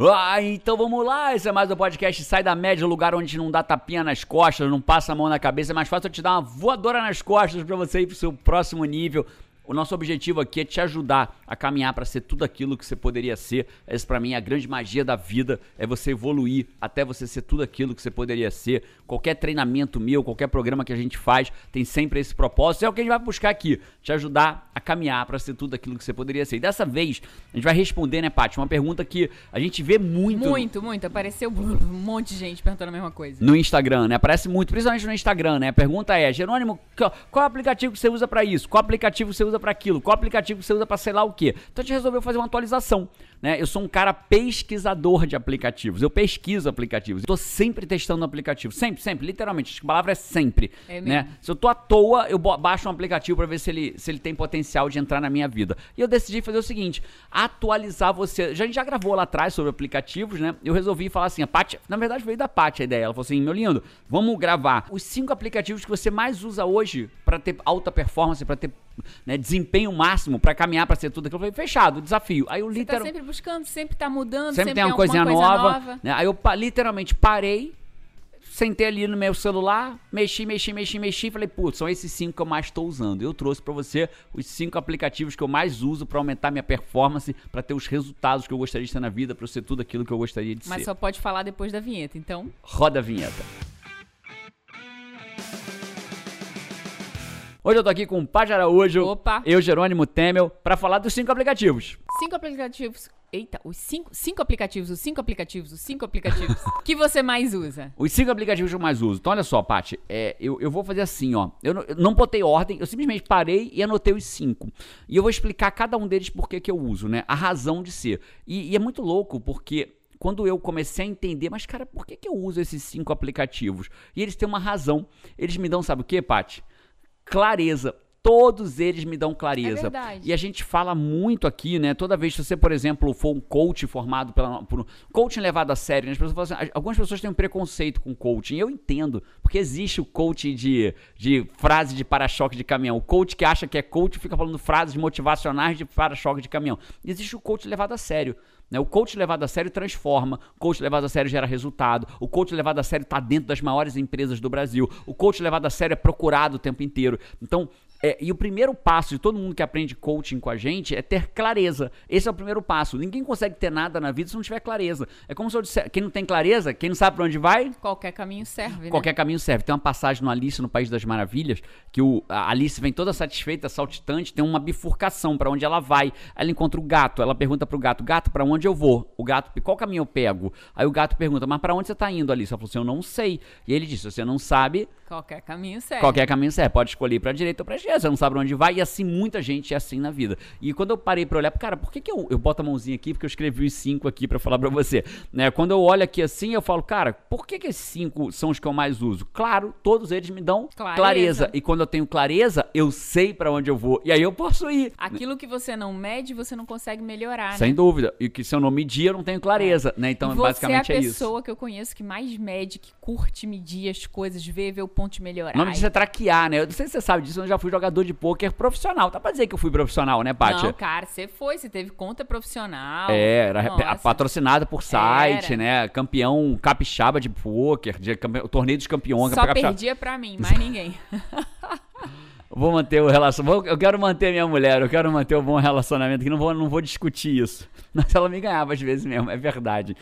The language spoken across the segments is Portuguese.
Ah, então vamos lá. Esse é mais um podcast Sai da Média, lugar onde não dá tapinha nas costas, não passa a mão na cabeça. É mais fácil eu te dar uma voadora nas costas para você ir pro seu próximo nível. O nosso objetivo aqui é te ajudar a caminhar para ser tudo aquilo que você poderia ser. Essa para mim é a grande magia da vida, é você evoluir até você ser tudo aquilo que você poderia ser. Qualquer treinamento meu, qualquer programa que a gente faz, tem sempre esse propósito. É o que a gente vai buscar aqui, te ajudar a caminhar para ser tudo aquilo que você poderia ser. E dessa vez, a gente vai responder, né, Paty, uma pergunta que a gente vê muito Muito, muito. Apareceu um monte de gente perguntando a mesma coisa. no Instagram, né? Aparece muito, principalmente no Instagram, né? A pergunta é: Jerônimo, qual aplicativo que você usa para isso? Qual aplicativo você usa para aquilo? Qual aplicativo que você usa para sei lá o quê? Então a gente resolveu fazer uma atualização, né? Eu sou um cara pesquisador de aplicativos. Eu pesquiso aplicativos. Tô sempre testando aplicativos, sempre, sempre, literalmente. A palavra é sempre, É né? Se eu tô à toa, eu baixo um aplicativo para ver se ele, se ele tem potencial de entrar na minha vida. E eu decidi fazer o seguinte: atualizar você. Já, a gente já gravou lá atrás sobre aplicativos, né? Eu resolvi falar assim: a Paty, na verdade veio da Paty a ideia. Ela falou assim: meu lindo, vamos gravar os cinco aplicativos que você mais usa hoje para ter alta performance, para ter né, desempenho máximo, para caminhar para ser tudo aquilo. Eu falei: fechado, desafio. Aí eu Você tá sempre buscando, sempre tá mudando, sempre, tem uma coisinha coisa nova, né? Aí eu literalmente parei, sentei ali no meu celular, mexi, mexi, mexi, mexi, falei, putz, são esses cinco que eu mais estou usando. Eu trouxe pra você os cinco aplicativos que eu mais uso pra aumentar minha performance, pra ter os resultados que eu gostaria de ter na vida, eu ser tudo aquilo que eu gostaria de Mas ser. só pode falar depois da vinheta, então. Roda a vinheta. Hoje eu tô aqui com o Paj Araújo, Opa. eu, Jerônimo Temel, pra falar dos cinco aplicativos. Cinco aplicativos. Eita, os cinco, cinco aplicativos, os cinco aplicativos, os cinco aplicativos que você mais usa. Os cinco aplicativos que eu mais uso. Então, olha só, Paty, é, eu, eu vou fazer assim, ó. Eu não, eu não botei ordem, eu simplesmente parei e anotei os cinco. E eu vou explicar cada um deles por que que eu uso, né? A razão de ser. E, e é muito louco, porque quando eu comecei a entender, mas cara, por que que eu uso esses cinco aplicativos? E eles têm uma razão. Eles me dão, sabe o que, Paty? Clareza. Todos eles me dão clareza. É. E a gente fala muito aqui, né? Toda vez que você, por exemplo, for um coach formado pela, por um coaching levado a sério, né? as pessoas falam assim, algumas pessoas têm um preconceito com coaching. Eu entendo, porque existe o coach de, de frase de para-choque de caminhão. O coach que acha que é coach fica falando frases motivacionais de para-choque de caminhão. Existe o coach levado a sério. Né? O coach levado a sério transforma, o coach levado a sério gera resultado, o coach levado a sério está dentro das maiores empresas do Brasil, o coach levado a sério é procurado o tempo inteiro. Então, é, e o primeiro passo de todo mundo que aprende coaching com a gente é ter clareza. Esse é o primeiro passo. Ninguém consegue ter nada na vida se não tiver clareza. É como se eu disser, quem não tem clareza, quem não sabe para onde vai, Qualquer caminho serve, né? Qualquer caminho serve. Tem uma passagem no Alice no País das Maravilhas que o, a Alice vem toda satisfeita, saltitante, tem uma bifurcação pra onde ela vai. Ela encontra o gato, ela pergunta pro gato: "Gato, pra onde eu vou?" O gato: "Qual caminho eu pego?" Aí o gato pergunta: "Mas pra onde você tá indo, Alice?" Ela falou assim: "Eu não sei." E ele disse: "Você não sabe, Qualquer caminho serve. Qualquer caminho serve, pode escolher pra direita ou pra esquerda, você não sabe onde vai, e assim muita gente é assim na vida. E quando eu parei pra olhar, cara, por que, que eu, eu boto a mãozinha aqui? Porque eu escrevi os cinco aqui pra falar pra você. Né? Quando eu olho aqui assim, eu falo, cara, por que, que esses cinco são os que eu mais uso? Claro, todos eles me dão clareza. Clareza. E quando eu tenho clareza, eu sei pra onde eu vou. E aí eu posso ir. Aquilo que você não mede, você não consegue melhorar, Sem né? dúvida. E que se eu não medir, eu não tenho clareza. Né? Então, E você basicamente é a é isso. pessoa que eu conheço que mais mede, que curte medir as coisas, ver, ver o ponto de melhorar. O nome disso é traquear, né? Eu não sei se você sabe disso, eu já fui jogador de pôquer profissional. Dá pra dizer que eu fui profissional, né, Pátia? Não, cara, você foi, você teve conta profissional. É, era Nossa. patrocinado por site, Era. né? Campeão capixaba de pôquer, de campe... o torneio dos campeões. Só capixaba. perdia pra mim, mais ninguém. Vou manter o relacionamento. Eu quero manter minha mulher, eu quero manter o bom relacionamento, que não vou, não vou discutir isso. Mas ela me ganhava às vezes mesmo, é verdade.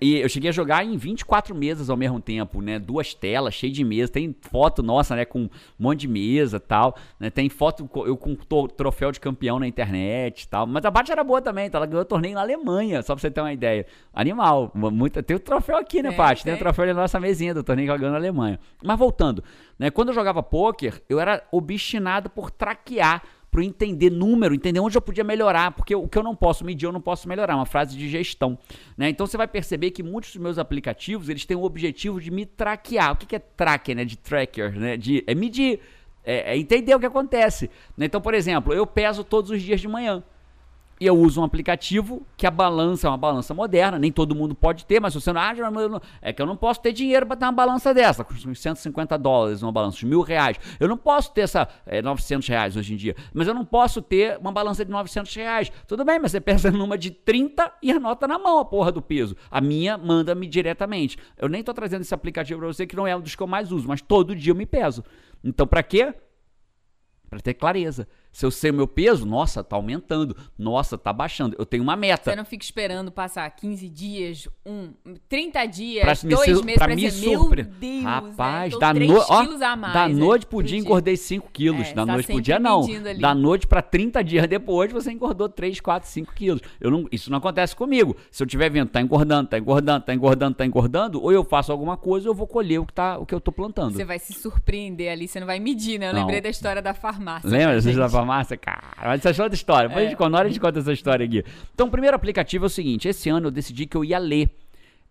E eu cheguei a jogar em 24 mesas ao mesmo tempo, né? Duas telas, cheio de mesa. Tem foto nossa, né? Com um monte de mesa e tal. Né? Tem foto eu com troféu de campeão na internet e tal. Mas a Bate era boa também, tá? Ela ganhou torneio na Alemanha, só pra você ter uma ideia. Animal. Muita... Tem o troféu aqui, né, Tem, Paty? Tem o troféu ali na nossa mesinha do torneio que ela ganhou na Alemanha. Mas voltando, né? Quando eu jogava pôquer, eu era obstinado por traquear, por entender número, entender onde eu podia melhorar, porque o que eu não posso medir, eu não posso melhorar, uma frase de gestão, né? Então você vai perceber que muitos dos meus aplicativos, eles têm o objetivo de me traquear. O que que é tracker, né? De tracker, né? De é medir, é, é entender o que acontece. né? Então, por exemplo, eu peso todos os dias de manhã. E eu uso um aplicativo que a balança é uma balança moderna, nem todo mundo pode ter, mas se você não. Ah, não, é que eu não posso ter dinheiro para ter uma balança dessa, com 150 dólares uma balança, mil reais. Eu não posso ter essa. É, 900 reais hoje em dia. Mas eu não posso ter uma balança de 900 reais. Tudo bem, mas você pensa numa de 30 e anota na mão a porra do peso. A minha manda-me diretamente. Eu nem tô trazendo esse aplicativo para você, que não é um dos que eu mais uso, mas todo dia eu me peso. Então, para quê? Para ter clareza. Se eu sei o meu peso, nossa, tá aumentando. Nossa, tá baixando. Eu tenho uma meta. Você não fica esperando passar 15 dias, um, 30 dias, Pra dois meses pra pra me dizer, surpre- meu Deus, Rapaz, né? da, Tô 3 no... ó, quilos a mais. da né, noite pro dia engordei 5 quilos. É, da tá noite pro dia não. ali. Da noite pra 30 dias depois você engordou 3, 4, 5 quilos. Eu não, isso não acontece comigo. Se eu estiver vendo, tá engordando, tá engordando, tá engordando, tá engordando, ou eu faço alguma coisa ou eu vou colher o que, tá, o que eu tô plantando. Você vai se surpreender ali, você não vai medir, né? Eu Não. lembrei da história da farmácia. Lembra da gente? Farmácia? Cara, mas essa é outra história. Depois a gente, na hora a gente conta essa história aqui. Então, o primeiro aplicativo é o seguinte: esse ano eu decidi que eu ia ler.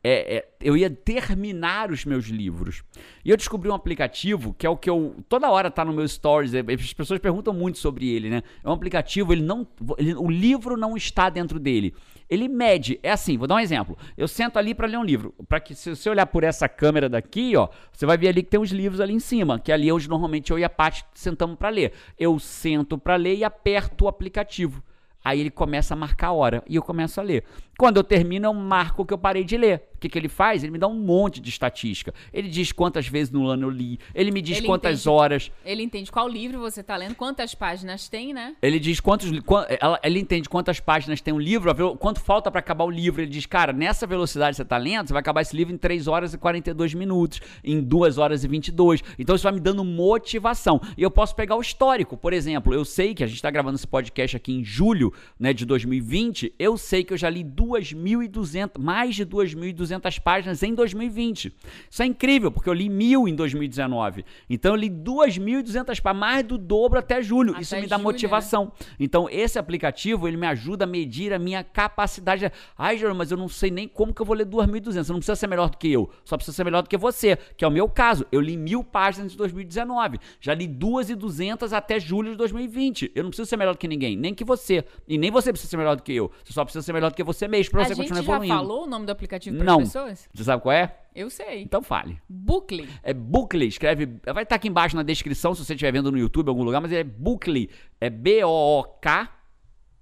É, é, eu ia terminar os meus livros. E eu descobri um aplicativo que é o que eu. Toda hora tá no meu stories. é, As pessoas perguntam muito sobre ele, né? É um aplicativo, ele não. ele- o livro não está dentro dele. Ele mede. É assim, vou dar um exemplo. Eu sento ali para ler um livro. Para que se você olhar por essa câmera daqui, ó, você vai ver ali que tem uns livros ali em cima, que ali onde normalmente eu e a Paty sentamos para ler. Eu sento para ler e aperto o aplicativo. Aí ele começa a marcar a hora e eu começo a ler. Quando eu termino, eu marco o que eu parei de ler. O que, que ele faz? Ele me dá um monte de estatística. Ele diz quantas vezes no ano eu li. Ele me diz Ele quantas entende. horas. Ele entende qual livro você tá lendo, quantas páginas tem, né? Ele diz quantos. ela- ele entende quantas páginas tem um livro, quanto falta pra acabar o livro. Ele diz, cara, nessa velocidade que você tá lendo, você vai acabar esse livro em 3 horas e 42 minutos, em 2 horas e 22. Então isso vai me dando motivação. E eu posso pegar o histórico. Por exemplo, eu sei que a gente tá gravando esse podcast aqui em julho né, de 2020. Eu sei que eu já li 2.200, mais de 2.200 páginas em 2020. Isso é incrível, porque eu li mil em 2019. Então eu li 2.200 páginas, mais do dobro até julho. Até isso me dá julho, né? motivação. Então, esse aplicativo, ele me ajuda a medir a minha capacidade. Ai, Jerônimo, mas eu não sei nem como que eu vou ler 2.200. Você não precisa ser melhor do que eu. Só precisa ser melhor do que você, que é o meu caso. Eu li mil páginas em 2019. Já li 2.200 até julho de 2020. Eu não preciso ser melhor do que ninguém, nem que você. E nem você precisa ser melhor do que eu. Você só precisa ser melhor do que você mesmo pra a você continuar já evoluindo. falou o nome do aplicativo para pessoas? Você sabe qual é? Eu sei. Então fale. Bookly. É Bookly, escreve. Vai estar aqui embaixo na descrição se você estiver vendo no YouTube em algum lugar, mas é Bookly. É B-O-O-K,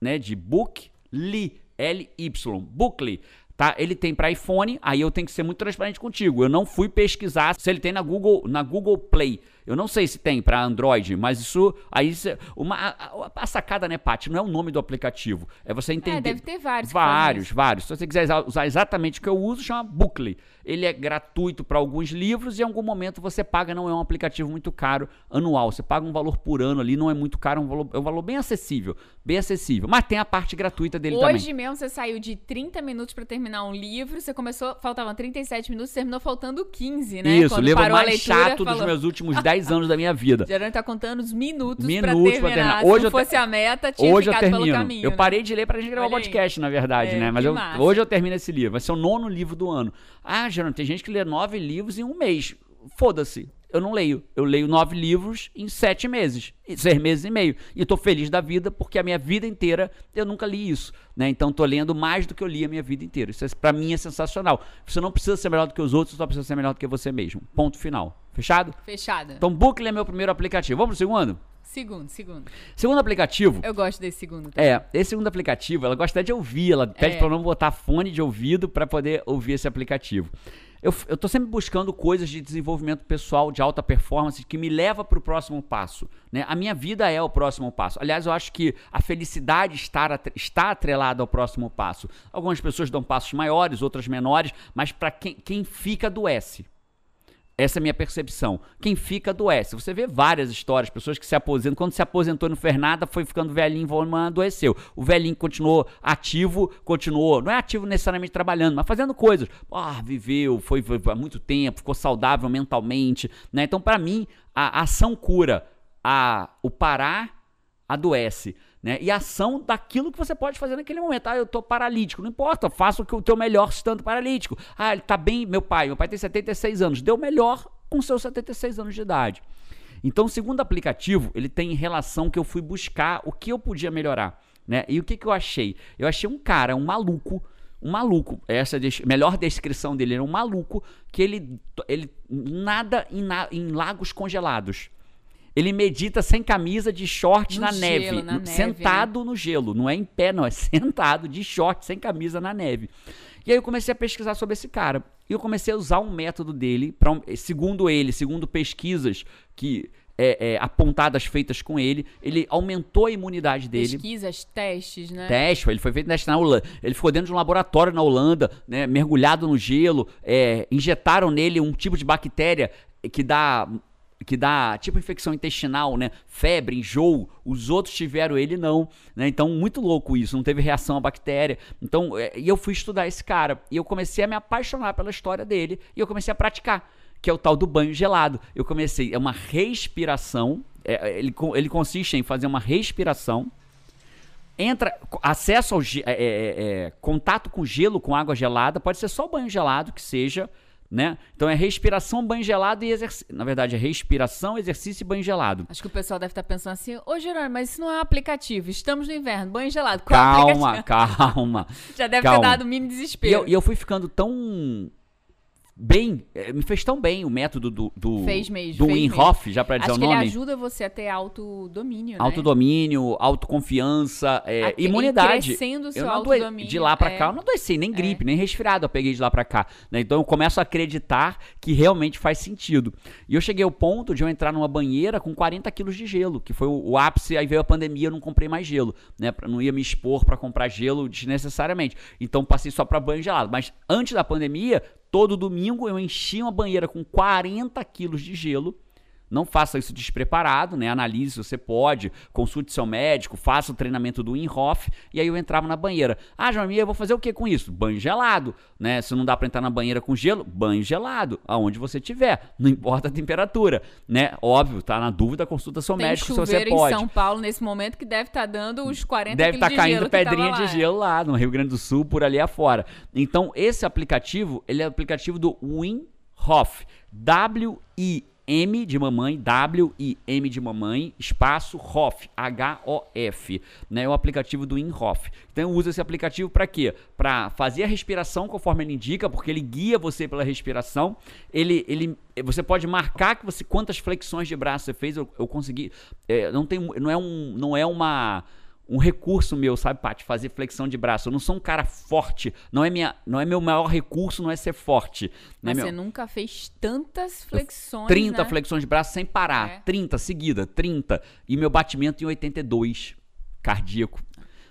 né? De Book, Li, L-Y. Bookly. Tá? Ele tem para iPhone, aí eu tenho que ser muito transparente contigo. Eu não fui pesquisar se ele tem na Google, na Google Play. Eu não sei se tem para Android, mas isso aí uma a, a- sacada, né, Paty, não é o nome do aplicativo. É você entender. deve ter vários Vários, vários. Se você quiser usar exatamente o que eu uso, chama Bookly. Ele é gratuito para alguns livros e em algum momento você paga, não é um aplicativo muito caro anual. Você paga um valor por ano ali, não é muito caro, é um valor, é um valor bem acessível. Bem acessível. Mas tem a parte gratuita dele Hoje também. mesmo você saiu de 30 minutos pra terminar um livro, você começou, faltavam 37 minutos, terminou faltando 15, né? Isso, o Quando livro parou a mais leitura, chato dos falou, meus últimos 10 anos da minha vida. Gerando tá contando os minutos, Minutos pra pra terminar. terminar. Se Hoje te- fosse a meta, tinha Hoje eu termino. caminho. eu né? parei de ler pra gente gravar o Olha aí. podcast, na verdade, É, né? Mas eu- hoje eu termino esse livro. Vai ser o nono livro do ano. Ah, Geraldo, tem gente que lê nove livros em um mês. Foda-se. Eu não leio. Eu leio nove livros em sete meses. em Seis meses e meio. E tô feliz da vida porque a minha vida inteira eu nunca li isso. Né? Então tô lendo mais do que eu li a minha vida inteira. Isso é, pra mim é sensacional. Você não precisa ser melhor do que os outros, você só precisa ser melhor do que você mesmo. Ponto final. Fechado? Fechada. Então, Bookly é meu primeiro aplicativo. Vamos pro segundo? Segundo, segundo. Segundo aplicativo. Eu gosto desse segundo. também. É, esse segundo aplicativo, ela gosta até de ouvir, ela pede É. eu não botar fone de ouvido pra poder ouvir esse aplicativo. Eu, eu tô sempre buscando coisas de desenvolvimento pessoal, de alta performance, que me leva pro próximo passo. Né? A minha vida é o próximo passo. Aliás, eu acho que a felicidade estar atre- está atrelada ao próximo passo. Algumas pessoas dão passos maiores, outras menores, mas para quem, quem fica adoece. Essa é a minha percepção. Quem fica adoece. Você vê várias histórias, pessoas que se aposentam. Quando se aposentou e não fez nada, foi ficando velhinho, adoeceu. O velhinho continuou ativo, continuou, não é ativo necessariamente trabalhando, mas fazendo coisas. Ah, viveu, foi, foi há muito tempo, ficou saudável mentalmente. Né? Então, para mim, a ação cura. A, o parar adoece. Né? E ação daquilo que você pode fazer naquele momento. Ah, eu tô paralítico. Não importa, faça o que o teu melhor estando paralítico. Ah, ele tá bem, meu pai. Meu pai tem 76 anos. Deu melhor com seus 76 anos de idade. Então, segundo aplicativo, ele tem relação que eu fui buscar o que eu podia melhorar. né? E o que, que eu achei? Eu achei um cara, um maluco, um maluco. Essa é a melhor descrição dele era um maluco que ele, ele nada em, na- em lagos congelados. Ele medita sem camisa, de short No na gelo, neve, na neve, sentado no gelo. Não é em pé, não, é sentado de short, sem camisa na neve. E aí eu comecei a pesquisar sobre esse cara. E eu comecei a usar um método dele, pra um- segundo ele, segundo pesquisas que é, é, apontadas feitas com ele, ele aumentou a imunidade dele. Pesquisas, testes, né? Teste, ele foi feito teste na Holanda. Ele ficou dentro de um laboratório na Holanda, né, mergulhado no gelo. é, injetaram nele um tipo de bactéria que dá que dá tipo infecção intestinal, né? Febre, enjoo. Os outros tiveram, ele não. Né? Então, muito louco isso. Não teve reação à bactéria. Então, é, e eu fui estudar esse cara. E eu comecei a me apaixonar pela história dele. E eu comecei a praticar. Que é o tal do banho gelado. Eu comecei, é uma respiração. é, ele, co- ele consiste em fazer uma respiração entra, acesso ao é, é, é, contato com gelo, com água gelada, pode ser só banho gelado que seja, né? Então é respiração, banho gelado e exercício. Na verdade, é respiração, exercício e banho gelado. Acho que o pessoal deve estar pensando assim, ô Gerônimo, mas isso não é um aplicativo, estamos no inverno, banho gelado. Qual Calma, aplicativo? calma. Já deve calma. ter dado mini E desespero. eu, e eu fui ficando tão bem, eh, me fez tão bem o método do do, Fez mesmo, do fez já para dizer Acho o que ele nome. ajuda você a ter autodomínio, né? Autodomínio, autoconfiança, é, A- e imunidade. crescendo o seu eu não autodomínio, De lá pra é. cá, eu não adoeci nem gripe, nem resfriado eu peguei de lá pra cá. né? Então eu começo a acreditar que realmente faz sentido. E eu cheguei ao ponto de eu entrar numa banheira com 40 quilos de gelo, que foi o, o ápice, aí veio a pandemia, eu não comprei mais gelo, né? Não ia me expor pra comprar gelo desnecessariamente. Então passei só pra banho gelado. Mas antes da pandemia, todo domingo eu enchia uma banheira com 40 quilos de gelo. Não faça isso despreparado, né? Analise se você pode, consulte seu médico, faça o treinamento do Wim Hof, e aí eu entrava na banheira. Ah, Joãozinho, eu vou fazer o que com isso? Banho gelado, né? Se não dá pra entrar na banheira com gelo, banho gelado, aonde você tiver, não importa a temperatura, né? Óbvio, tá na dúvida, consulta seu Tem médico se você chuveiro em pode. São Paulo nesse momento que deve estar dando os 40 Deve estar de caindo pedrinha de gelo lá no Rio Grande do Sul, por ali afora. Então, esse aplicativo, ele é o aplicativo do Wim Hof. W-I-M de mamãe, W-I-M de mamãe, espaço Hof, H-O-F. Né? É o aplicativo do Wim Hof. Então, eu uso esse aplicativo para quê? Para fazer a respiração conforme ele indica, porque ele guia você pela respiração. Ele, ele, você pode marcar que você quantas flexões de braço você fez. Eu, eu consegui. é, não, tem, não é um, não é uma um recurso meu, sabe, Paty? Fazer flexão de braço. Eu não sou um cara forte. Não é, minha, não é meu maior recurso, não é ser forte. Né, Mas meu? você nunca fez tantas flexões, 30 né? flexões de braço sem parar. É. 30 seguida, 30. E meu batimento em 82 cardíaco.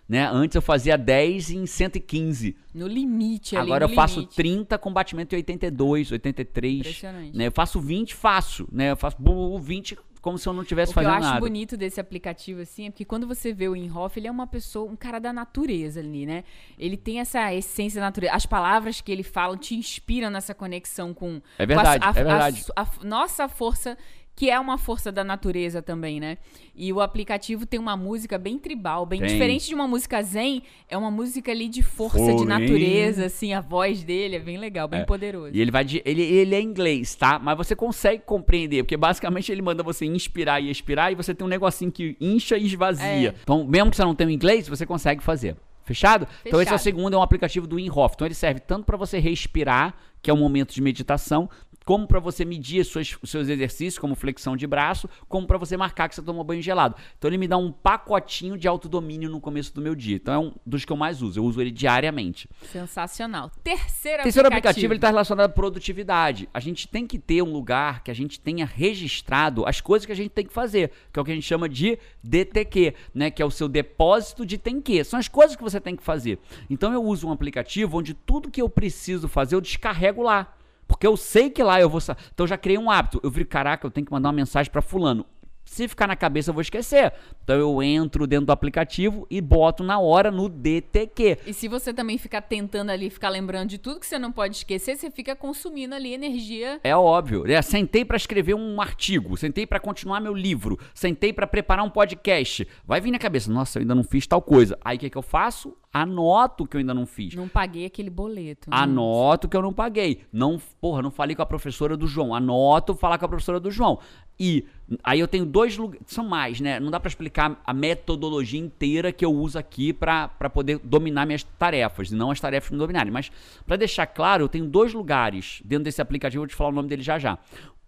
Né? Antes eu fazia 10 em 115. No limite ali, Agora eu faço limite. 30 com batimento em 82, 83. Impressionante. Né? Eu faço 20, faço. Né? Eu faço bu- bu- 20 como se eu não estivesse O que eu fazendo acho nada. bonito desse aplicativo, assim, é porque quando você vê o Inhoff, ele é uma pessoa, um cara da natureza ali, né? Ele tem essa essência da natureza. As palavras que ele fala te inspiram nessa conexão com... É verdade, com a, a- é verdade. a- a nossa força, que é uma força da natureza também, né? E o aplicativo tem uma música bem tribal, bem Tem. diferente de uma música zen, é uma música ali de força, de natureza, assim, a voz dele é bem legal, bem É. poderoso. E ele vai de, ele, ele é inglês, tá? Mas você consegue compreender, porque basicamente ele manda você inspirar e expirar e você tem um negocinho que incha e esvazia. É. Então, mesmo que você não tenha o inglês, você consegue fazer. Fechado? Então esse é o Fechado. segundo, é um aplicativo do Inhoff. Então ele serve tanto para você respirar, que é um momento de meditação, como para você medir os seus exercícios, como flexão de braço, como para você marcar que você tomou banho gelado. Então ele me dá um pacotinho de autodomínio no começo do meu dia. Então é um dos que eu mais uso. Eu uso ele diariamente. Sensacional. Terceiro, Terceiro aplicativo. aplicativo ele está relacionado à produtividade. A gente tem que ter um lugar que a gente tenha registrado as coisas que a gente tem que fazer, que é o que a gente chama de DTQ, né? Que é o seu depósito de tem que. São as coisas que você tem que fazer. Então eu uso um aplicativo onde tudo que eu preciso fazer eu descarrego lá. Porque eu sei que lá eu vou. Então eu já criei um hábito. Eu vi, caraca, eu tenho que mandar uma mensagem para fulano. Se ficar na cabeça, eu vou esquecer. Então eu entro dentro do aplicativo e boto na hora no DTQ. E se você também ficar tentando ali, ficar lembrando de tudo que você não pode esquecer, você fica consumindo ali energia. É óbvio. É, sentei pra escrever um artigo, sentei pra continuar meu livro, sentei pra preparar um podcast. Vai vir na cabeça, nossa, eu ainda não fiz tal coisa. Aí o que, que eu faço? Anoto que eu ainda não fiz. Não paguei aquele boleto. né? Anoto que eu não paguei. Não, porra, não falei com a professora do João. Anoto falar com a professora do João. E aí eu tenho dois lugares, são mais, né? Não dá pra explicar a metodologia inteira que eu uso aqui pra poder dominar minhas tarefas, e não as tarefas me dominarem. Mas pra deixar claro, eu tenho dois lugares dentro desse aplicativo, vou te falar o nome dele já já.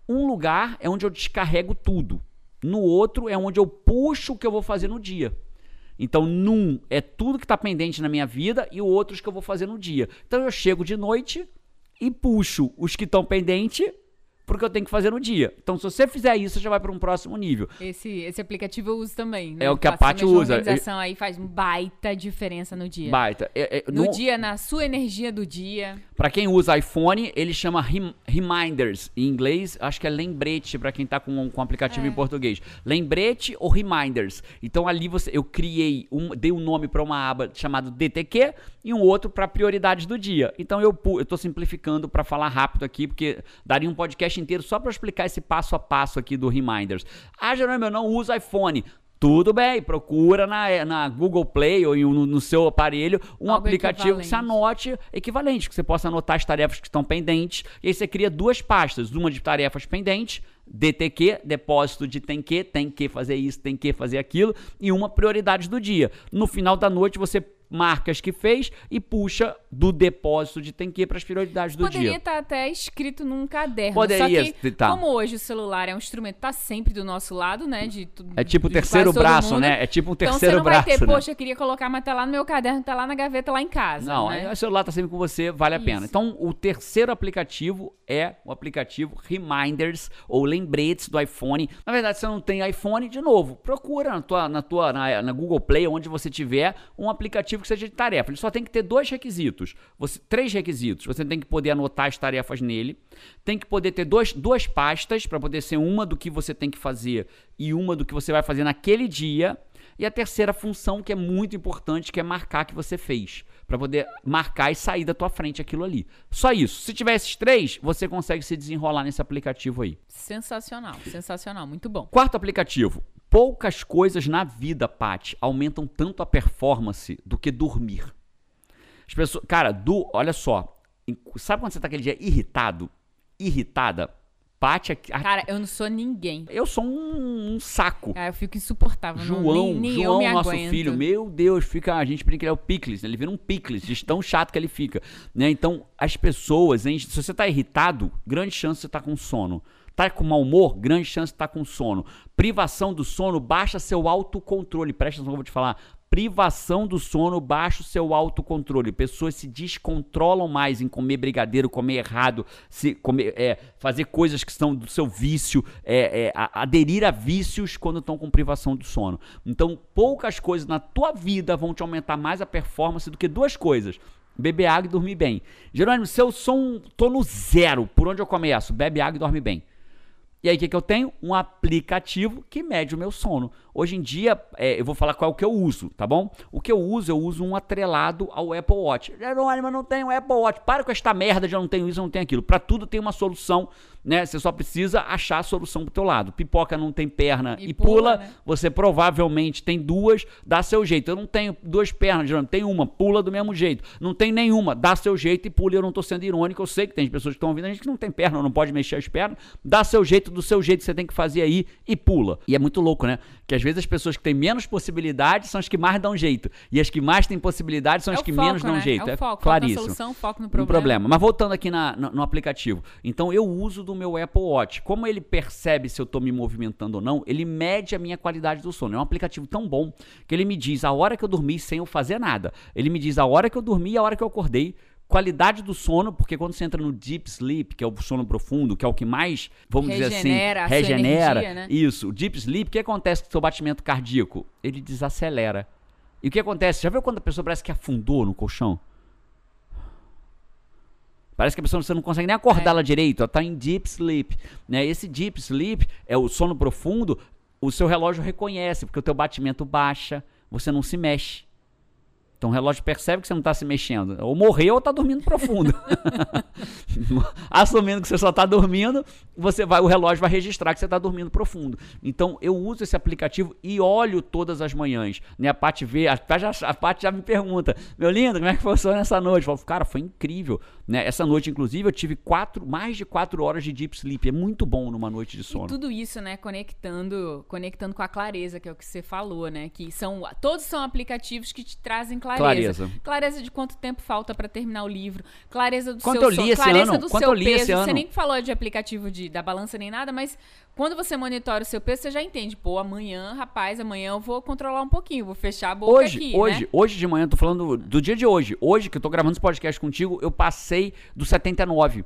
Um lugar é onde eu descarrego tudo. No outro é onde eu puxo o que eu vou fazer no dia. Então, num é tudo que está pendente na minha vida e o outro que eu vou fazer no dia. Então, eu chego de noite e puxo os que estão pendentes porque eu tenho que fazer no dia. Então, se você fizer isso, você já vai para um próximo nível. Esse, esse aplicativo eu uso também. né? É o que a Paty usa. organização aí faz baita diferença no dia. Baita. É, é, No não- dia, na sua energia do dia. Pra quem usa iPhone, ele chama rem- Reminders. Em inglês, acho que é lembrete pra quem tá com com aplicativo É. em português. Lembrete ou Reminders. Então ali você, eu criei, um, dei um nome pra uma aba chamado DTQ e um outro pra prioridades do dia. Então eu, tô simplificando pra falar rápido aqui, porque daria um podcast inteiro só pra eu explicar esse passo a passo aqui do Reminders. Ah, Jerônimo, eu não uso iPhone. Tudo bem, procura na, na Google Play ou no, no seu aparelho um Algo aplicativo que equivalente. anote equivalente, que você possa anotar as tarefas que estão pendentes. E aí você cria duas pastas, uma de tarefas pendentes, DTQ, depósito de tem que, tem que fazer isso, tem que fazer aquilo, e uma prioridades do dia. No final da noite você marca as que fez e puxa do depósito de tem que para as prioridades do Poderia dia. estar até escrito num caderno. Poderia Só que, tá. como hoje o celular é um instrumento, tá sempre do nosso lado, né? De, É tipo o terceiro braço, mundo. né? É tipo um Então terceiro você não braço, vai ter, né? poxa, eu queria colocar, mas tá lá no meu caderno, tá lá na gaveta, lá em casa. Não, né? aí o celular tá sempre com você, vale a pena. Isso. Então, o terceiro aplicativo é o aplicativo Reminders ou lembretes do iPhone. Na verdade, se você não tem iPhone, de novo, procura na tua, na tua na, na Google Play, onde você tiver, um aplicativo que seja de tarefa. Ele só tem que ter dois requisitos, você, três requisitos. Você tem que poder anotar as tarefas nele, tem que poder ter dois, duas pastas para poder ser uma do que você tem que fazer e uma do que você vai fazer naquele dia. E a terceira função que é muito importante, que é marcar que você fez, Pra poder marcar e sair da tua frente aquilo ali. Só isso. Se tiver esses três, você consegue se desenrolar nesse aplicativo aí. Sensacional, sensacional, muito bom. Quarto aplicativo. Poucas coisas na vida, Paty, aumentam tanto a performance do que dormir. As pessoas, cara, do, olha só, sabe quando você tá aquele dia irritado, irritada? Paty, aqui- Cara, eu não sou ninguém. eu sou um, um saco. Cara, eu fico insuportável. não- João, nem, nem eu João, nosso aguento. filho, meu Deus, fica, a gente brinca que ele é o picles, né? ele vira um picles, de tão chato que ele fica, né? Então, as pessoas, hein, se você tá irritado, grande chance você tá com sono. Tá com mau humor, grande chance de tá com sono. Privação do sono, baixa seu autocontrole. Presta atenção que eu vou te falar. Privação do sono, baixa o seu autocontrole. Pessoas se descontrolam mais em comer brigadeiro, comer errado, se comer, é, fazer coisas que são do seu vício, é, é, aderir a vícios quando estão com privação do sono. Então, poucas coisas na tua vida vão te aumentar mais a performance do que duas coisas. Beber água e dormir bem. Jerônimo, se eu sou um, tô no zero, por onde eu começo? Bebe água e dorme bem. E aí, o que, que eu tenho? Um aplicativo que mede o meu sono. Hoje em dia, é, eu vou falar qual que eu uso, tá bom? O que eu uso, eu uso um atrelado ao Apple Watch. Jerônimo, eu não tenho Apple Watch. Para com esta merda de eu não tenho isso, eu não tenho aquilo. Para tudo tem uma solução, né? Você só precisa achar a solução pro teu lado. Pipoca não tem perna e, E pula, pula, né? você provavelmente tem duas, dá seu jeito. Eu não tenho duas pernas, Jerônimo, tem uma, pula do mesmo jeito. Não tem nenhuma, dá seu jeito e pula. Eu não tô sendo irônico, eu sei que tem pessoas que estão ouvindo a gente que não tem perna, não pode mexer as pernas. Dá seu jeito, do seu jeito você tem que fazer aí e pula. E é muito louco, né? Que às vezes as pessoas que têm menos possibilidades são as que mais dão jeito. E as que mais têm possibilidades são É as que foco, menos dão né? jeito. É o foco, foco na claríssimo. solução, foco no problema. problema. Mas voltando aqui na- no, no aplicativo. Então eu uso do meu Apple Watch. Como ele percebe se eu tô me movimentando ou não, ele mede a minha qualidade do sono. É um aplicativo tão bom que ele me diz a hora que eu dormi sem eu fazer nada. Ele me diz a hora que eu dormi e a hora que eu acordei. Qualidade do sono, porque quando você entra no deep sleep, que é o sono profundo, que é o que mais, vamos dizer assim, Regenera a sua regenera. energia, né? Isso, o deep sleep, o que acontece com o seu batimento cardíaco? Ele desacelera. E o que acontece? Já viu quando a pessoa parece que afundou no colchão? Parece que a pessoa você não consegue nem acordar É. ela direito, ela tá em deep sleep, né? Esse deep sleep é o sono profundo, o seu relógio reconhece, porque o teu batimento baixa, você não se mexe. Então o relógio percebe que você não está se mexendo. Ou morreu ou está dormindo profundo. Assumindo que você só está dormindo, você vai, o relógio vai registrar que você está dormindo profundo. Então eu uso esse aplicativo e olho todas as manhãs. Né? A Paty vê, a Paty já, a Paty já me pergunta, meu lindo, como é que foi nessa noite? Eu falo, cara, foi incrível. Né? Essa noite, inclusive, eu tive quatro, mais de quatro horas de deep sleep. É muito bom numa noite de sono. E tudo isso, né, conectando, conectando com a clareza, que é o que você falou, né? Que são todos são aplicativos que te trazem clareza. Clareza, clareza de quanto tempo falta para terminar o livro, clareza do quanto seu eu li esse clareza ano? do quanto seu eu li peso. Esse ano? Você nem falou de aplicativo de, da balança nem nada, mas quando você monitora o seu peso, você já entende. Pô, amanhã, rapaz, amanhã eu vou controlar um pouquinho, vou fechar a boca hoje, aqui, Hoje, né? hoje de manhã, tô falando do dia de hoje. Hoje que eu tô gravando esse podcast contigo, eu passei do 79.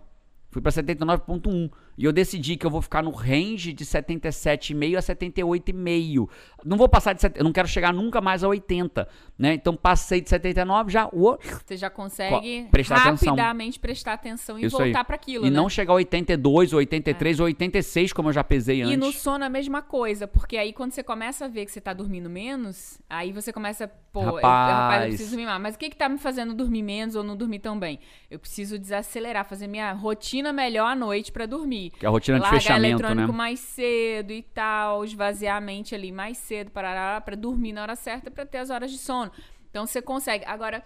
Fui para 79.1. E eu decidi que eu vou ficar no range de 77,5 a 78,5. Não vou passar de. Eu não quero chegar nunca mais a 80. Né? Então passei de 79, já. Uh, Você já consegue prestar rapidamente atenção. prestar atenção e Isso voltar para aquilo. E né? não chegar a 82, 83 é. ou 86, como eu já pesei antes. E no sono a mesma coisa, porque aí quando você começa a ver que você tá dormindo menos, aí você começa, pô, rapaz, eu, rapaz, eu preciso dormir mais. Mas o que que tá me fazendo dormir menos ou não dormir tão bem? Eu preciso desacelerar, fazer minha rotina melhor à noite para dormir. Que é a rotina de Largar fechamento, eletrônico né? mais cedo e tal, esvaziar a mente ali mais cedo para para dormir na hora certa para ter as horas de sono. Então você consegue. Agora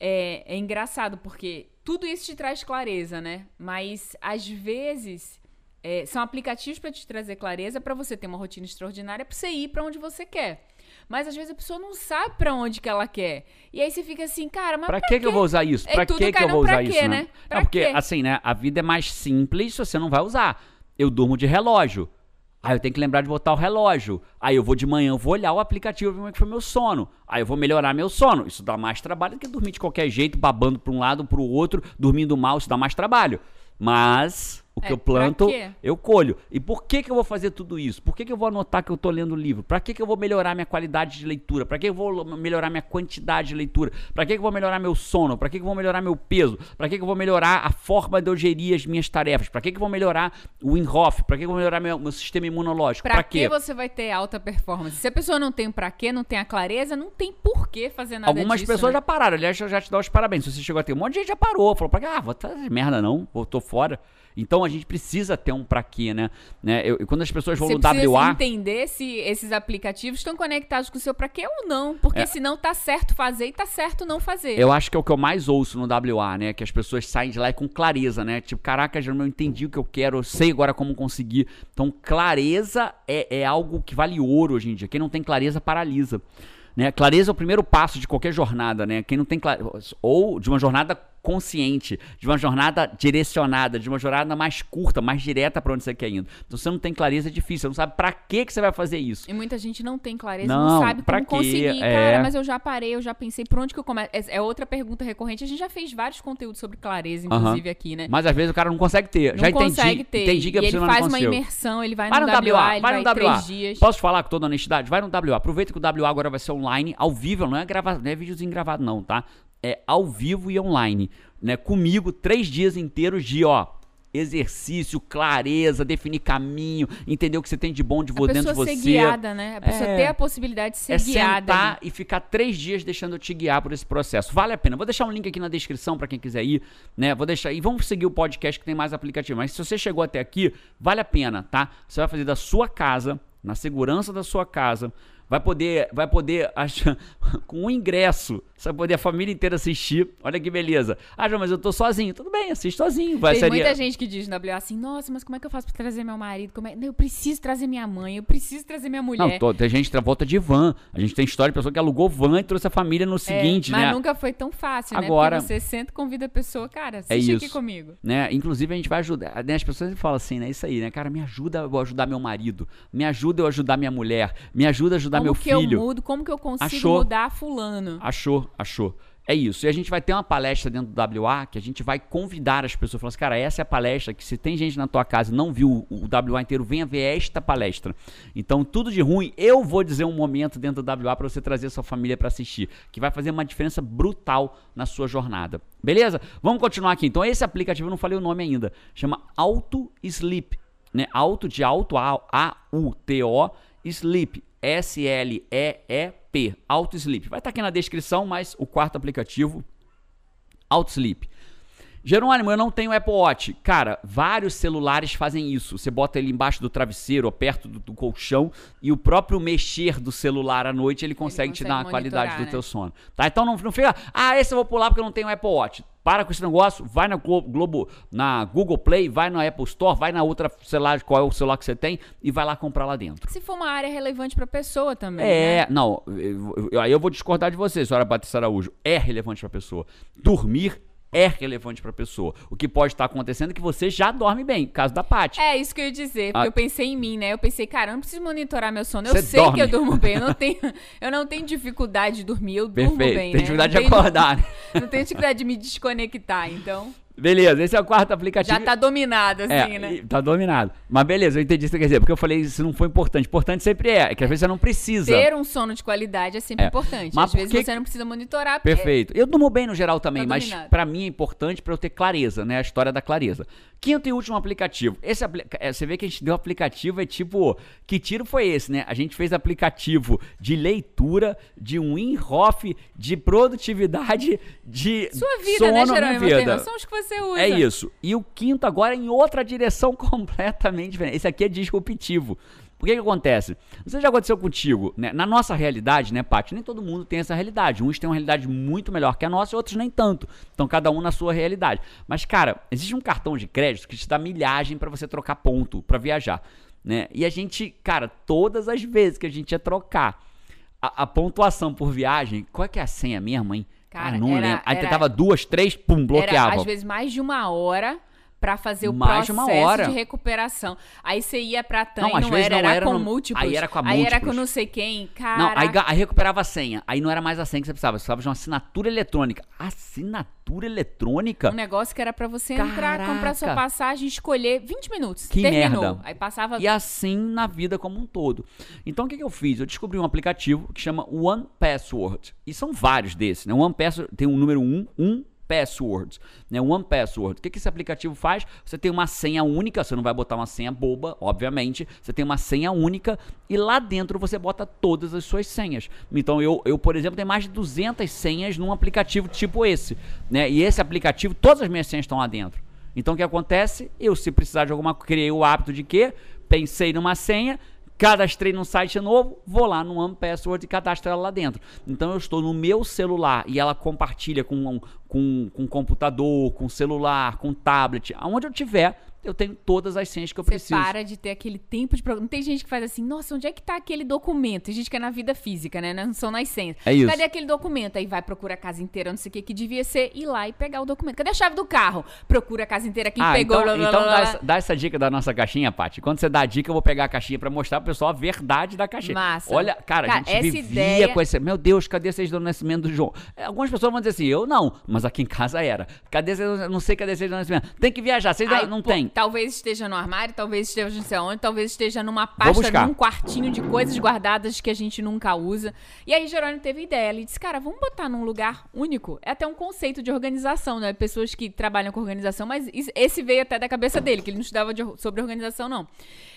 é, é engraçado porque tudo isso te traz clareza, né? Mas às vezes é, são aplicativos para te trazer clareza para você ter uma rotina extraordinária para você ir para onde você quer. Mas às vezes a pessoa não sabe para onde que ela quer. E aí você fica assim, cara, mas pra, pra que, que eu vou usar isso? É, Pra tudo que, que eu vou usar quê, isso, né? Pra é porque, quê? assim, né? A vida é mais simples se você não vai usar. Eu durmo de relógio. Aí eu tenho que lembrar de botar o relógio. Aí eu vou de manhã, eu vou olhar o aplicativo ver como é que foi meu sono. Aí eu vou melhorar meu sono. Isso dá mais trabalho do que dormir de qualquer jeito, babando para um lado, para o outro, dormindo mal, isso dá mais trabalho. Mas o que É, eu planto, eu colho. E por que, que eu vou fazer tudo isso? Por que, que eu vou anotar que eu tô lendo o livro? Para que, que eu vou melhorar minha qualidade de leitura? Para que eu vou melhorar minha quantidade de leitura? Para que, que eu vou melhorar meu sono? Para que, que eu vou melhorar meu peso? Para que, que eu vou melhorar a forma de eu gerir as minhas tarefas? Para que, que eu vou melhorar o Winhoff? Para que, que eu vou melhorar meu, meu sistema imunológico? Pra que quê? você vai ter alta performance? Se a pessoa não tem um pra quê, não tem a clareza, não tem por que fazer nada Algumas disso, pessoas né? já pararam. Aliás, eu já te dou os parabéns. Se você chegou a ter um monte de gente já parou. Falou, pra, ah, vou fazer merda não, vou, tô fora. Então a gente precisa ter um pra quê, né? né? Eu, quando as pessoas vão Você no WA. entender se esses aplicativos estão conectados com o seu pra quê ou não. Porque É. senão tá certo fazer e tá certo não fazer. Eu acho que é o que eu mais ouço no WA, né? Que as pessoas saem de lá com clareza, né? Tipo, caraca, já não entendi o que eu quero, eu sei agora como conseguir. Então, clareza é, é algo que vale ouro hoje em dia. Quem não tem clareza, paralisa. Né? Clareza é o primeiro passo de qualquer jornada, né? Quem não tem clareza. Ou de uma jornada consciente, de uma jornada direcionada, de uma jornada mais curta, mais direta pra onde você quer indo. Então, se você não tem clareza, é difícil. Você não sabe pra que, que você vai fazer isso. E muita gente não tem clareza, Não, não, sabe pra como quê? conseguir. É. Cara, mas eu já parei, eu já pensei por onde que eu começo. É é outra pergunta recorrente. A gente já fez vários conteúdos sobre clareza, inclusive, aqui, né? Mas às vezes o cara não consegue ter. não Já entendi. consegue ter. Entendi que e ele faz uma imersão, ele vai, Vai no no WA, WA, ele vai vai, no WA. três dias. Posso falar com toda honestidade? Vai no WA. Aproveita que o WA agora vai ser online, ao vivo, não é gravado, não é videozinho gravado não, tá? É ao vivo e online, né? Comigo três dias inteiros de, ó, exercício, clareza, definir caminho, entender o que você tem de bom de A dentro de pessoa você. ser guiada, né? A pessoa É. ter a possibilidade de ser é guiada. sentar ali. e ficar três dias deixando eu te guiar por esse processo. Vale a pena. Vou deixar um link aqui na descrição para quem quiser ir, né? Vou deixar e vamos seguir o podcast que tem mais aplicativo. Mas se você chegou até aqui, vale a pena, tá? Você vai fazer da sua casa, na segurança da sua casa, vai poder, vai poder achar, com um ingresso, você vai poder a família inteira assistir. Olha que beleza. Ah, João, mas eu tô sozinho. Tudo bem, assiste sozinho. Vai Tem seria- muita gente que diz no WA assim, nossa, mas como é que eu faço pra trazer meu marido? Como é... Eu preciso trazer minha mãe, eu preciso trazer minha mulher. Não, tô- tem gente que volta de van. A gente tem história de pessoa que alugou van e trouxe a família no É, seguinte, mas né? nunca foi tão fácil, né? Agora- Porque você senta e convida a pessoa, cara, É assiste aqui isso. comigo. né? Inclusive a gente vai ajudar, né? As pessoas falam assim, né? Isso aí, né? Cara, me ajuda eu ajudar meu marido, me ajuda eu ajudar minha mulher, me ajuda a ajudar como meu que filho. eu mudo, como que eu consigo Achou? mudar fulano? Achou, achou. É isso. E a gente vai ter uma palestra dentro do WA que a gente vai convidar as pessoas. Falar assim, cara, essa é a palestra que se tem gente na tua casa e não viu o o WA inteiro, venha ver esta palestra. Então, tudo de ruim, eu vou dizer um momento dentro do WA para você trazer sua família para assistir, que vai fazer uma diferença brutal na sua jornada. Beleza? Vamos continuar aqui. Então, esse aplicativo, eu não falei o nome ainda, chama Auto Sleep, né? Auto de auto, A-U-T-O, Sleep. S-L-E-E-P. Auto Sleep. Vai estar aqui na descrição, mas o quarto aplicativo, Auto Sleep. Jerônimo, eu não tenho Apple Watch. Cara, vários celulares fazem isso. Você bota ele embaixo do travesseiro ou perto do, do colchão e o próprio mexer do celular à noite ele consegue, te consegue dar uma qualidade do monitorar, teu né? sono. Tá? Então não, não fica, ah, esse eu vou pular porque eu não tenho Apple Watch. Para com esse negócio, vai na Glo- Globo, na Google Play, vai na Apple Store, vai na outra celular, qual é o celular que você tem e vai lá comprar lá dentro. Se for uma área relevante pra pessoa também. É, né? não, eu- eu- aí eu vou discordar de você, senhora Batista Araújo. É relevante pra pessoa. Dormir é relevante pra pessoa. O que pode estar acontecendo é que você já dorme bem, caso da Paty. É isso que eu ia dizer, porque Ah. eu pensei em mim, né? Eu pensei, cara, eu não preciso monitorar meu sono. Eu Você sei dorme. que eu durmo bem, eu não tenho, eu não tenho dificuldade de dormir, eu durmo Perfeito. bem, Tem né? dificuldade não de acordar, né? Não tenho dificuldade de me desconectar, então Beleza, esse é o quarto aplicativo. já tá dominado, assim, É, né? tá dominado. Mas beleza, eu entendi o que você quer dizer. Porque eu falei isso não foi importante. Importante sempre é, que às vezes você não precisa. Ter um sono de qualidade é sempre É. importante. Mas Às por vezes você não precisa monitorar, porque Perfeito. Eu durmo bem no geral também, Tá mas pra mim é importante pra eu ter clareza, né? A história da clareza. Quinto e último aplicativo. Esse é, você vê que a gente deu aplicativo é tipo, que tiro foi esse, né? A gente fez aplicativo de leitura, de um in-off, de produtividade, de sua vida, sono né, na Jerônimo? Tem vida. noção de que você usa. É isso. E o quinto agora é em outra direção completamente diferente. Esse aqui é disruptivo. Por que que acontece? Não sei se já aconteceu contigo, né? Na nossa realidade, né, Paty? Nem todo mundo tem essa realidade. Uns têm uma realidade muito melhor que a nossa e outros nem tanto. Então, cada um na sua realidade. Mas, cara, existe um cartão de crédito que te dá milhagem pra você trocar ponto pra viajar, né? E a gente, cara, todas as vezes que a gente ia trocar a, a pontuação por viagem, qual é que é a senha mesmo, hein? Cara, ah, não era- lembro. Aí era- tentava duas, três, pum, bloqueava. Era, às vezes, mais de uma hora pra fazer o Mais de processo uma hora. de recuperação. Aí você ia pra TAM Não, e não era, não era, era com no- múltiplos. aí era com a Aí era com múltiplos. não sei quem, cara. Não, aí, aí recuperava a senha. Aí não era mais a senha que você precisava. Você precisava de uma assinatura eletrônica. Assinatura eletrônica? Um negócio que era pra você entrar, comprar sua Caraca. passagem, escolher 20 minutos. Que Terminou. merda. Aí passava. E assim na vida como um todo. Então o que, que eu fiz? Eu descobri um aplicativo que chama One Password. E são vários desses, né? One Password tem um número 1, um Password, né? One Password. O que, que esse aplicativo faz? Você tem uma senha única, você não vai botar uma senha boba, obviamente. Você tem uma senha única e lá dentro você bota todas as suas senhas. Então eu, eu por exemplo, tenho mais de 200 senhas num aplicativo tipo esse, né? E esse aplicativo, todas as minhas senhas estão lá dentro. Então o que acontece? Eu, se precisar de alguma criei o hábito de quê? Pensei numa senha, cadastrei num site novo, vou lá no One Password e cadastro ela lá dentro. Então eu estou no meu celular e ela compartilha com, com, com computador, com celular, com tablet, aonde eu tiver, eu tenho todas as senhas que eu Você preciso. para de ter aquele tempo de programa. Não tem gente que faz assim, nossa, onde é que tá aquele documento? Tem gente que é na vida física, né? Não são nas senhas. É isso. Cadê aquele documento? Aí vai, procura a casa inteira, não sei o que, que devia ser, ir lá e pegar o documento. Cadê a chave do carro? Procura a casa inteira, quem Ah, pegou, então, blá, então blá, dá, essa, dá essa dica da nossa caixinha, Paty. Quando você dá a dica, eu vou pegar a caixinha pra mostrar pro pessoal a verdade da caixinha. Massa. Olha, cara, Cara, a gente essa vivia ideia- com esse... Meu Deus, cadê certidão do nascimento do João? É, Algumas pessoas vão dizer assim, eu não, mas aqui em casa era. Cadê certidão- Não sei cadê do nascimento. Tem que viajar, vocês Aí, não pô, tem. Talvez esteja no armário, talvez esteja não sei onde, talvez esteja numa pasta, num quartinho de coisas guardadas que a gente nunca usa. E aí Jerônimo teve ideia, ele disse, cara, vamos botar num lugar único. É até um conceito de organização, né? Pessoas que trabalham com organização, mas esse veio até da cabeça dele, que ele não estudava de sobre organização, não.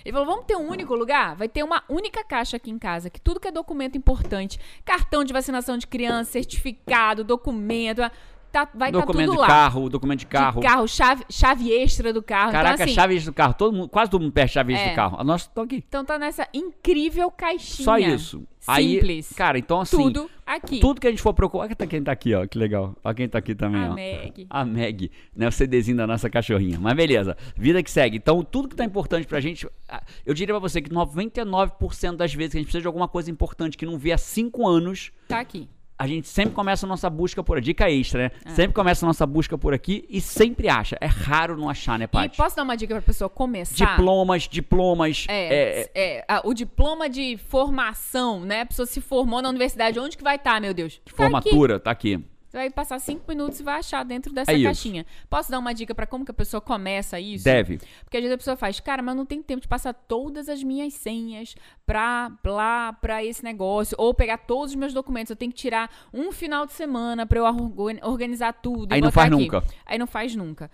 Ele falou, vamos ter um único lugar? Vai ter uma única caixa aqui em casa, que tudo que é documento importante, cartão de vacinação de criança, certificado, documento, tá, vai estar documento tudo de lá. carro, documento de carro. De carro, chave, chave extra do carro. Caraca, então, assim, chaves do carro. Todo mundo, quase todo mundo perde chaves É. do carro. A nossa tá aqui. Então tá nessa incrível caixinha. Só isso. Aí, Simples. cara, então assim, Tudo aqui. tudo que a gente for procurar, olha quem tá aqui, ó, que legal. Olha quem tá aqui também, A ó. Meg. A Meg, né? O CDzinho da nossa cachorrinha. Mas beleza, vida que segue. Então, tudo que tá importante pra gente, ah, eu diria pra você que 99% das vezes que a gente precisa de alguma coisa importante que não vê há 5 anos, Tá aqui. A gente sempre começa a nossa busca por dica extra, né? É. Sempre começa a nossa busca por aqui e sempre acha. É raro não achar, né, E Paty? posso dar uma dica pra pessoa começar? Diplomas, diplomas. É, é, é, a- o diploma de formação, né? A pessoa se formou na universidade. Onde que vai estar, meu Deus? Tá aqui. formatura, tá aqui. Você vai passar cinco minutos e vai achar dentro dessa É isso. caixinha. Posso dar uma dica pra como que a pessoa começa isso? Deve. Porque às vezes a pessoa faz, cara, mas eu não tenho tempo de passar todas as minhas senhas pra lá, pra esse negócio, ou pegar todos os meus documentos. Eu tenho que tirar um final de semana pra eu organ- organizar tudo. Aí não faz aqui. nunca. Aí não faz nunca.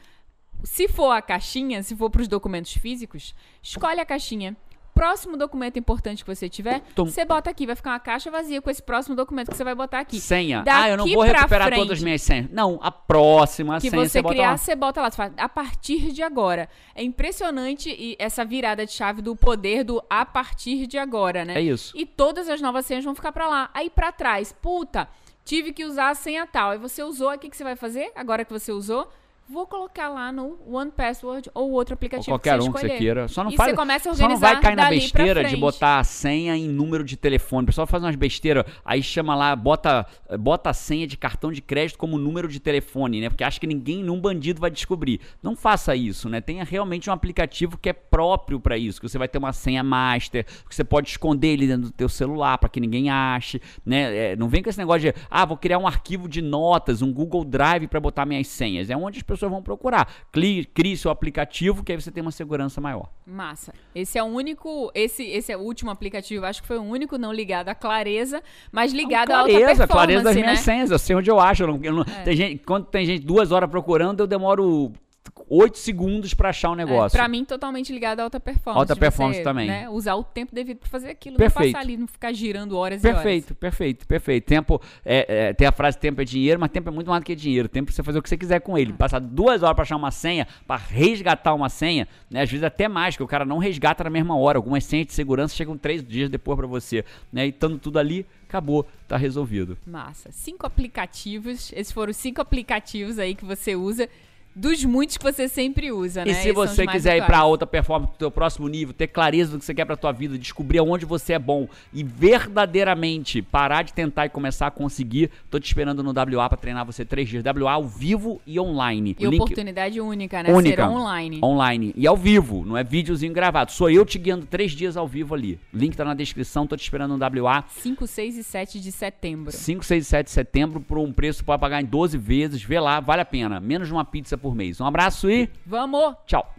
Se for a caixinha, se for pros documentos físicos, escolhe a caixinha. Próximo documento importante que você tiver, Tum. você bota aqui. Vai ficar uma caixa vazia com esse próximo documento que você vai botar aqui. Senha. Daqui ah, eu não vou recuperar frente, todas as minhas senhas. Não, a próxima que senha você bota criar, lá. você bota lá. Você fala, a partir de agora. É impressionante e essa virada de chave do poder do a partir de agora, né? É isso. E todas as novas senhas vão ficar pra lá. Aí pra trás, puta, tive que usar a senha tal. Aí você usou, o que, que você vai fazer? Agora que você usou, vou colocar lá no One Password ou outro Ou aplicativo qualquer que você um que você escolher. queira. Só não, e faz, você começa a só não organizar vai cair na besteira de botar a senha em número de telefone. O pessoal faz umas besteiras, aí chama lá, bota, bota a senha de cartão de crédito como número de telefone, né? Porque acha que ninguém, nenhum bandido vai descobrir. Não faça isso, né? Tenha realmente um aplicativo que é próprio para isso, que você vai ter uma senha master, que você pode esconder ele dentro do teu celular para que ninguém ache, né? É, não vem com esse negócio de, ah, vou criar um arquivo de notas, um Google Drive para botar minhas senhas. É onde as pessoas vão procurar. Crie, crie seu aplicativo que aí você tem uma segurança maior. Massa. Esse é o único, esse, esse é o último aplicativo, acho que foi o único não ligado à clareza, mas ligado à alta clareza, performance, clareza das né? minhas senhas, eu sei onde eu acho. eu não- eu não- tem gente, quando tem gente duas horas procurando, eu demoro oito segundos pra achar um É, negócio. pra mim, totalmente ligado à alta performance. Alta performance você, também. né, usar o tempo devido pra fazer aquilo. Perfeito. Não passar ali, não ficar girando horas e horas. Perfeito, perfeito, perfeito. Tempo, é, é, tem a frase tempo é dinheiro, mas tempo é muito mais do que dinheiro. Tempo é você fazer o que você quiser com ele. Passar duas horas pra achar uma senha, pra resgatar uma senha, né? Às vezes até mais, que o cara não resgata na mesma hora. Algumas senhas de segurança chegam três dias depois pra você, né? E estando tudo ali, acabou, tá resolvido. Massa. Cinco aplicativos. Esses foram os cinco aplicativos aí que você usa. Dos muitos que você sempre usa, né? E se Esses você quiser ir pra outra performance, pro teu próximo nível, ter clareza do que você quer pra tua vida, descobrir aonde você é bom e verdadeiramente parar de tentar e começar a conseguir, tô te esperando no WA pra treinar você três dias. WA ao vivo e online. E link- oportunidade única, né? Única. Ser online. Online. E ao vivo, não é videozinho gravado. Sou eu te guiando três dias ao vivo ali. Link tá na descrição, tô te esperando no WA. 5, 6 e 7 de setembro. 5, 6 e 7 de setembro, por um preço pode pagar em 12 vezes. Vê lá, vale a pena. Menos de uma pizza por mês. Um abraço e. Vamos! Tchau!